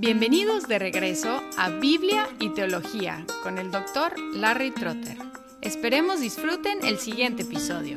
Bienvenidos de regreso a Biblia y Teología con el doctor Larry Trotter. Esperemos disfruten el siguiente episodio.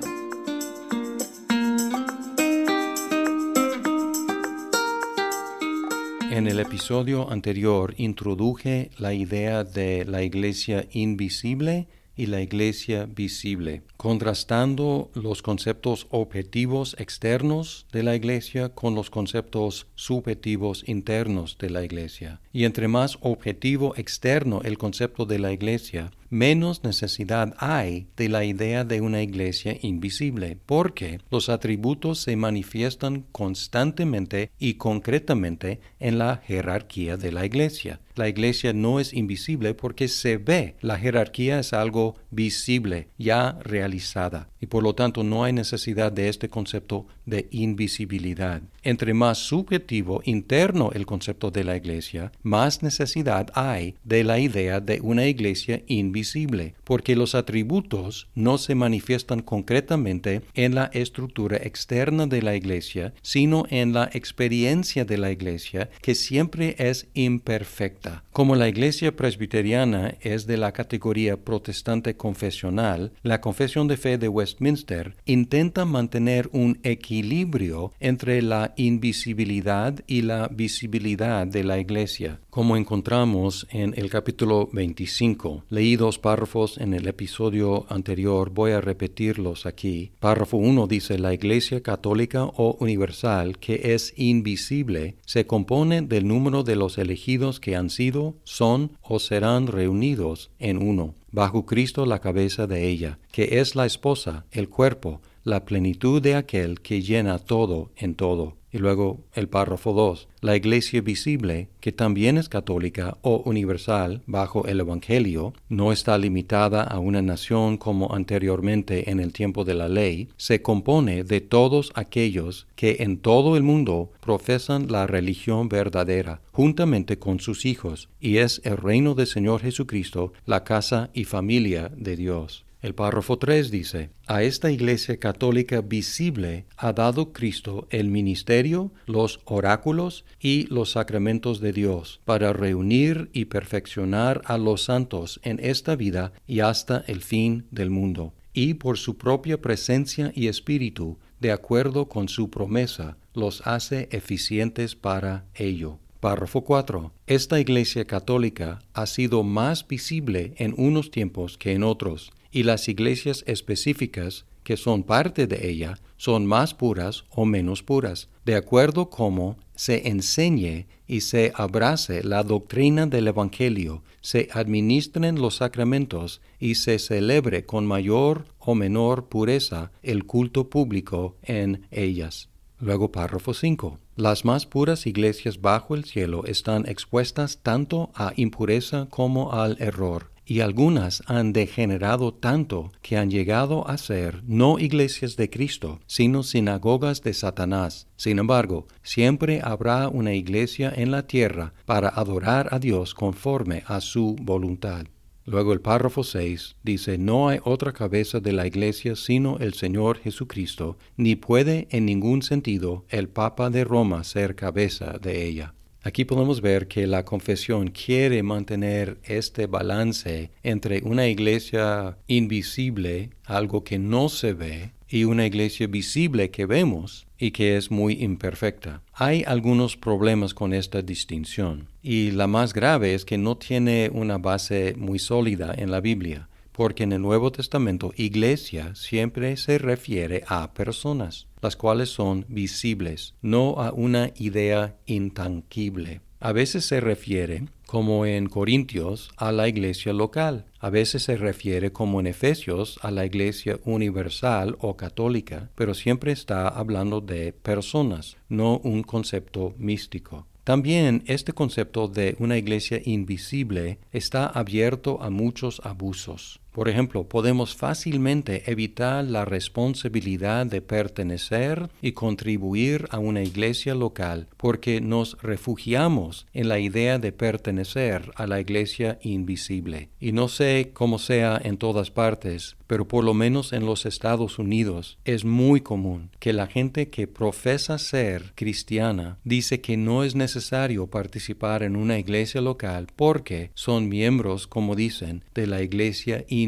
En el episodio anterior introduje la idea de la iglesia invisible y la iglesia visible, contrastando los conceptos objetivos externos de la iglesia con los conceptos subjetivos internos de la iglesia. Y entre más objetivo externo el concepto de la iglesia, menos necesidad hay de la idea de una iglesia invisible, porque los atributos se manifiestan constantemente y concretamente en la jerarquía de la iglesia. La iglesia no es invisible porque se ve. La jerarquía es algo visible, ya realizada, y por lo tanto no hay necesidad de este concepto de invisibilidad. Entre más subjetivo interno el concepto de la iglesia, más necesidad hay de la idea de una iglesia invisible, porque los atributos no se manifiestan concretamente en la estructura externa de la iglesia, sino en la experiencia de la iglesia, que siempre es imperfecta. Como la iglesia presbiteriana es de la categoría protestante confesional, la confesión de fe de Westminster intenta mantener un equilibrio entre la invisibilidad y la visibilidad de la Iglesia, como encontramos en el capítulo 25. Leí dos párrafos en el episodio anterior, voy a repetirlos aquí. Párrafo 1 dice, la Iglesia católica o universal, que es invisible, se compone del número de los elegidos que han sido, son o serán reunidos en uno bajo Cristo la cabeza de ella, que es la esposa, el cuerpo, la plenitud de aquel que llena todo en todo. Y luego el párrafo 2, la iglesia visible, que también es católica o universal bajo el Evangelio, no está limitada a una nación como anteriormente en el tiempo de la ley, se compone de todos aquellos que en todo el mundo profesan la religión verdadera, juntamente con sus hijos, y es el reino del Señor Jesucristo, la casa y familia de Dios. El párrafo 3 dice, a esta Iglesia católica visible ha dado Cristo el ministerio, los oráculos y los sacramentos de Dios, para reunir y perfeccionar a los santos en esta vida y hasta el fin del mundo, y por su propia presencia y espíritu, de acuerdo con su promesa, los hace eficientes para ello. Párrafo 4. Esta Iglesia católica ha sido más visible en unos tiempos que en otros, y las iglesias específicas que son parte de ella son más puras o menos puras, de acuerdo como se enseñe y se abrace la doctrina del Evangelio, se administren los sacramentos y se celebre con mayor o menor pureza el culto público en ellas. Luego párrafo 5. Las más puras iglesias bajo el cielo están expuestas tanto a impureza como al error y algunas han degenerado tanto que han llegado a ser no iglesias de Cristo, sino sinagogas de Satanás. Sin embargo, siempre habrá una iglesia en la tierra para adorar a Dios conforme a su voluntad. Luego el párrafo 6 dice, no hay otra cabeza de la iglesia sino el Señor Jesucristo, ni puede en ningún sentido el Papa de Roma ser cabeza de ella. Aquí podemos ver que la confesión quiere mantener este balance entre una iglesia invisible, algo que no se ve, y una iglesia visible que vemos y que es muy imperfecta. Hay algunos problemas con esta distinción y la más grave es que no tiene una base muy sólida en la Biblia porque en el Nuevo Testamento iglesia siempre se refiere a personas, las cuales son visibles, no a una idea intangible. A veces se refiere, como en Corintios, a la iglesia local. A veces se refiere, como en Efesios, a la iglesia universal o católica, pero siempre está hablando de personas, no un concepto místico. También este concepto de una iglesia invisible está abierto a muchos abusos. Por ejemplo, podemos fácilmente evitar la responsabilidad de pertenecer y contribuir a una iglesia local porque nos refugiamos en la idea de pertenecer a la iglesia invisible. Y no sé cómo sea en todas partes, pero por lo menos en los Estados Unidos es muy común que la gente que profesa ser cristiana dice que no es necesario participar en una iglesia local porque son miembros, como dicen, de la iglesia invisible.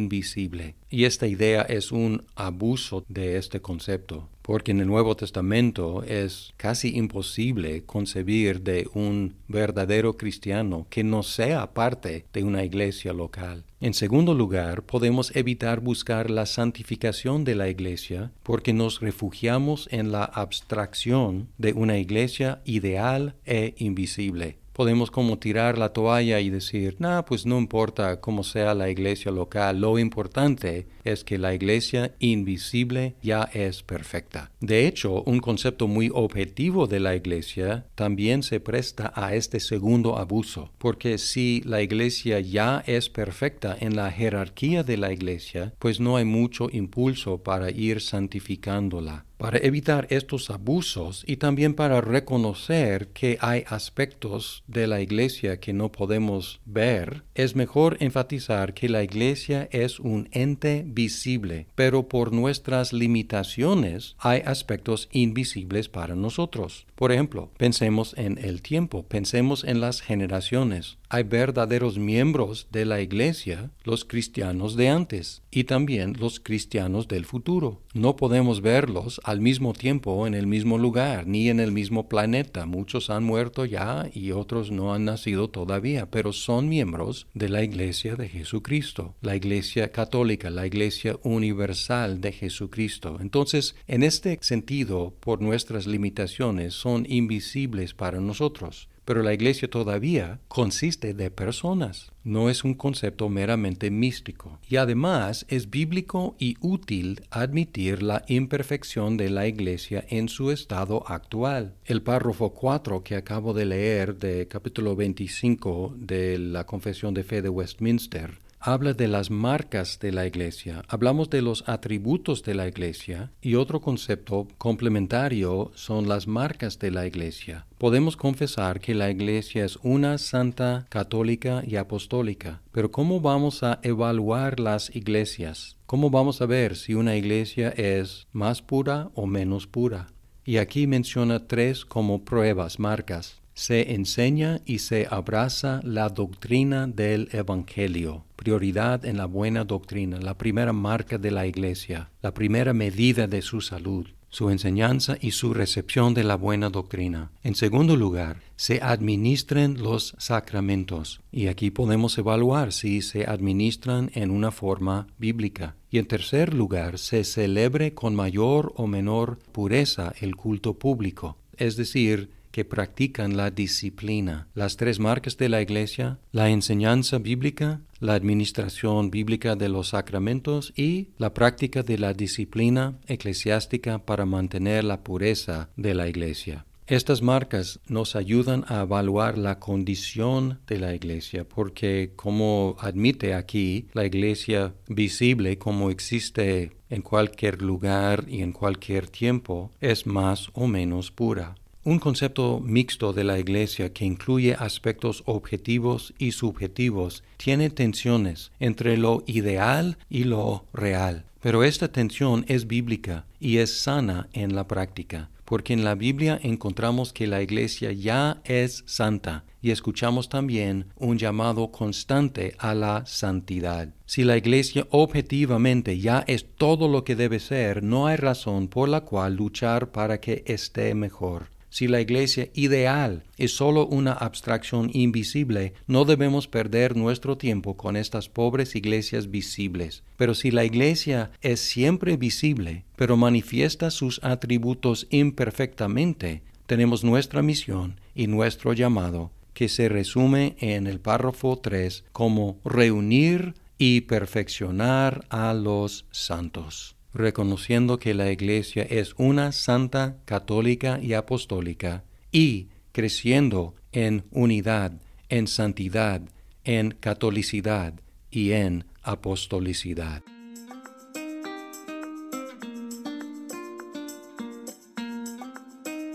Y esta idea es un abuso de este concepto, porque en el Nuevo Testamento es casi imposible concebir de un verdadero cristiano que no sea parte de una iglesia local. En segundo lugar, podemos evitar buscar la santificación de la iglesia porque nos refugiamos en la abstracción de una iglesia ideal e invisible podemos como tirar la toalla y decir, no, pues no importa cómo sea la iglesia local, lo importante es que la iglesia invisible ya es perfecta. De hecho, un concepto muy objetivo de la iglesia también se presta a este segundo abuso, porque si la iglesia ya es perfecta en la jerarquía de la iglesia, pues no hay mucho impulso para ir santificándola. Para evitar estos abusos y también para reconocer que hay aspectos de la iglesia que no podemos ver, es mejor enfatizar que la iglesia es un ente visible, pero por nuestras limitaciones hay aspectos invisibles para nosotros. Por ejemplo, pensemos en el tiempo, pensemos en las generaciones. Hay verdaderos miembros de la iglesia, los cristianos de antes, y también los cristianos del futuro. No podemos verlos al mismo tiempo en el mismo lugar, ni en el mismo planeta. Muchos han muerto ya y otros no han nacido todavía, pero son miembros de la iglesia de Jesucristo, la iglesia católica, la iglesia universal de Jesucristo. Entonces, en este sentido, por nuestras limitaciones, son invisibles para nosotros. Pero la iglesia todavía consiste de personas, no es un concepto meramente místico. Y además es bíblico y útil admitir la imperfección de la iglesia en su estado actual. El párrafo 4 que acabo de leer de capítulo 25 de la Confesión de Fe de Westminster habla de las marcas de la iglesia, hablamos de los atributos de la iglesia y otro concepto complementario son las marcas de la iglesia. Podemos confesar que la iglesia es una santa, católica y apostólica, pero ¿cómo vamos a evaluar las iglesias? ¿Cómo vamos a ver si una iglesia es más pura o menos pura? Y aquí menciona tres como pruebas, marcas se enseña y se abraza la doctrina del Evangelio, prioridad en la buena doctrina, la primera marca de la Iglesia, la primera medida de su salud, su enseñanza y su recepción de la buena doctrina. En segundo lugar, se administren los sacramentos, y aquí podemos evaluar si se administran en una forma bíblica. Y en tercer lugar, se celebre con mayor o menor pureza el culto público, es decir, que practican la disciplina. Las tres marcas de la Iglesia, la enseñanza bíblica, la administración bíblica de los sacramentos y la práctica de la disciplina eclesiástica para mantener la pureza de la Iglesia. Estas marcas nos ayudan a evaluar la condición de la iglesia, porque como admite aquí, la iglesia visible como existe en cualquier lugar y en cualquier tiempo, es más o menos pura. Un concepto mixto de la Iglesia que incluye aspectos objetivos y subjetivos tiene tensiones entre lo ideal y lo real, pero esta tensión es bíblica y es sana en la práctica, porque en la Biblia encontramos que la Iglesia ya es santa y escuchamos también un llamado constante a la santidad. Si la Iglesia objetivamente ya es todo lo que debe ser, no hay razón por la cual luchar para que esté mejor. Si la iglesia ideal es solo una abstracción invisible, no debemos perder nuestro tiempo con estas pobres iglesias visibles. Pero si la iglesia es siempre visible, pero manifiesta sus atributos imperfectamente, tenemos nuestra misión y nuestro llamado, que se resume en el párrafo 3 como reunir y perfeccionar a los santos reconociendo que la Iglesia es una santa, católica y apostólica, y creciendo en unidad, en santidad, en catolicidad y en apostolicidad.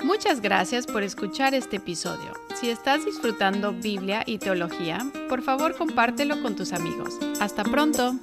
Muchas gracias por escuchar este episodio. Si estás disfrutando Biblia y teología, por favor compártelo con tus amigos. Hasta pronto.